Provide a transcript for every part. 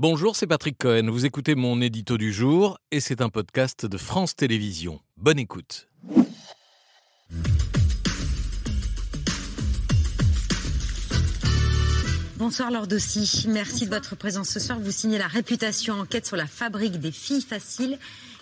Bonjour, c'est Patrick Cohen. Vous écoutez mon édito du jour et c'est un podcast de France Télévisions. Bonne écoute. Bonsoir Lord aussi. Merci de votre présence ce soir. Vous signez la réputation enquête sur la fabrique des filles faciles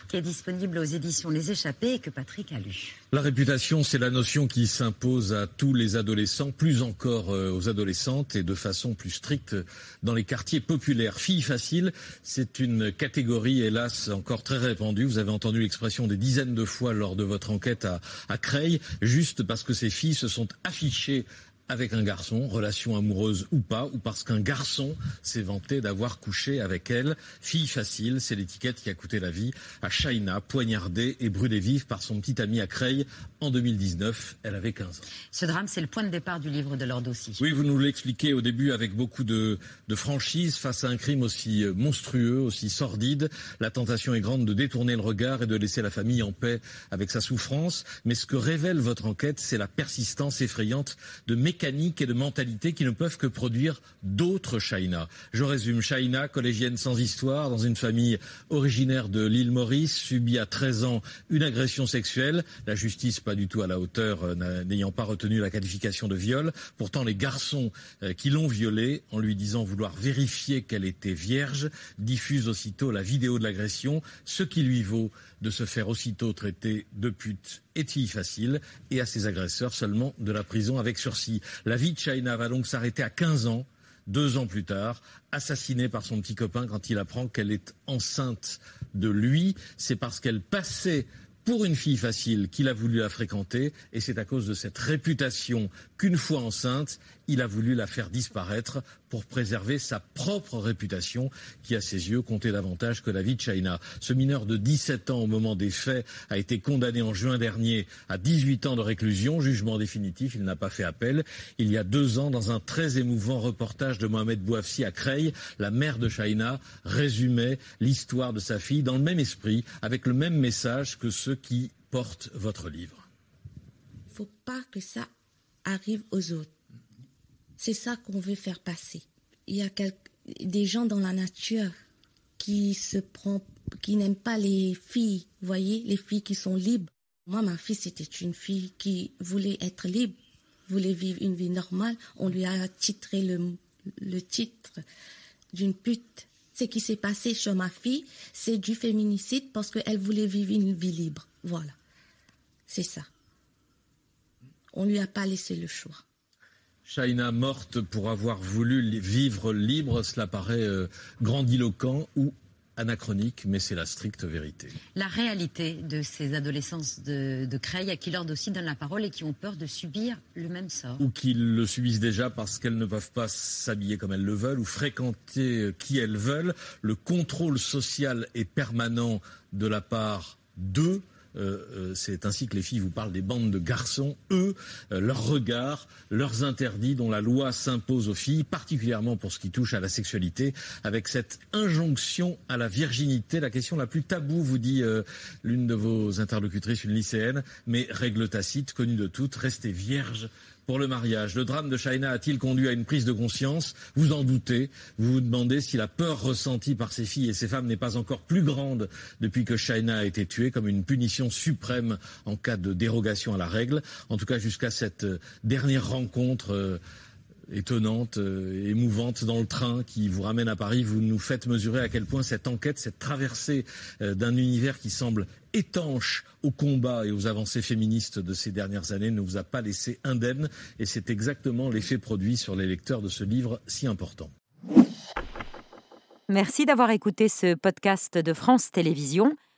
qui est disponible aux éditions Les Échappés et que Patrick a lu. La réputation, c'est la notion qui s'impose à tous les adolescents, plus encore euh, aux adolescentes et de façon plus stricte dans les quartiers populaires. Filles faciles, c'est une catégorie, hélas, encore très répandue. Vous avez entendu l'expression des dizaines de fois lors de votre enquête à, à Creil, juste parce que ces filles se sont affichées avec un garçon, relation amoureuse ou pas, ou parce qu'un garçon s'est vanté d'avoir couché avec elle. Fille facile, c'est l'étiquette qui a coûté la vie à Shaina, poignardée et brûlée vive par son petit ami à Creil en 2019. Elle avait 15 ans. Ce drame, c'est le point de départ du livre de Lord aussi. Oui, vous nous l'expliquez au début avec beaucoup de, de franchise face à un crime aussi euh, monstrueux, aussi sordide. La tentation est grande de détourner le regard et de laisser la famille en paix avec sa souffrance. Mais ce que révèle votre enquête, c'est la persistance effrayante de mécanismes mécaniques et de mentalité qui ne peuvent que produire d'autres Shaina. Je résume. Shaina, collégienne sans histoire, dans une famille originaire de l'île Maurice, subit à 13 ans une agression sexuelle. La justice pas du tout à la hauteur, euh, n'ayant pas retenu la qualification de viol. Pourtant, les garçons euh, qui l'ont violée, en lui disant vouloir vérifier qu'elle était vierge, diffusent aussitôt la vidéo de l'agression, ce qui lui vaut de se faire aussitôt traiter de pute et facile, et à ses agresseurs seulement de la prison avec sursis. La vie de China va donc s'arrêter à 15 ans, deux ans plus tard, assassinée par son petit copain quand il apprend qu'elle est enceinte de lui. C'est parce qu'elle passait pour une fille facile qu'il a voulu la fréquenter, et c'est à cause de cette réputation qu'une fois enceinte, il a voulu la faire disparaître pour préserver sa propre réputation qui, à ses yeux, comptait davantage que la vie de China. Ce mineur de 17 ans au moment des faits a été condamné en juin dernier à 18 ans de réclusion, jugement définitif, il n'a pas fait appel. Il y a deux ans, dans un très émouvant reportage de Mohamed Bouafsi à Creil, la mère de China résumait l'histoire de sa fille dans le même esprit, avec le même message que ceux qui portent votre livre. Il ne faut pas que ça arrive aux autres. C'est ça qu'on veut faire passer. Il y a des gens dans la nature qui n'aiment pas les filles, voyez, les filles qui sont libres. Moi, ma fille, c'était une fille qui voulait être libre, voulait vivre une vie normale. On lui a titré le, titre d'une pute. Ce qui s'est passé chez ma fille, c'est du féminicide parce qu'elle voulait vivre une vie libre. Voilà. C'est ça. On lui a pas laissé le choix. Shaina morte pour avoir voulu vivre libre, cela paraît euh, grandiloquent ou anachronique, mais c'est la stricte vérité. La réalité de ces adolescents de, de Creil à qui l'ordre aussi donne la parole et qui ont peur de subir le même sort. Ou qui le subissent déjà parce qu'elles ne peuvent pas s'habiller comme elles le veulent ou fréquenter euh, qui elles veulent. Le contrôle social est permanent de la part d'eux euh, euh, c'est ainsi que les filles vous parlent des bandes de garçons. Eux, euh, leurs regards, leurs interdits dont la loi s'impose aux filles, particulièrement pour ce qui touche à la sexualité, avec cette injonction à la virginité, la question la plus taboue, vous dit l'une de vos interlocutrices, une lycéenne, mais règle tacite, connue de toutes, restez vierge pour le mariage. Le drame de China a-t-il conduit à une prise de conscience? Vous en doutez. Vous vous demandez si la peur ressentie par ces filles et ces femmes n'est pas encore plus grande depuis que China a été tuée comme une punition suprême en cas de dérogation à la règle. En tout cas, jusqu'à cette euh, dernière rencontre. Étonnante, euh, émouvante dans le train qui vous ramène à Paris. Vous nous faites mesurer à quel point cette enquête, cette traversée euh, d'un univers qui semble étanche au combat et aux avancées féministes de ces dernières années ne vous a pas laissé indemne. Et c'est exactement l'effet produit sur les lecteurs de ce livre si important. Merci d'avoir écouté ce podcast de France Télévisions.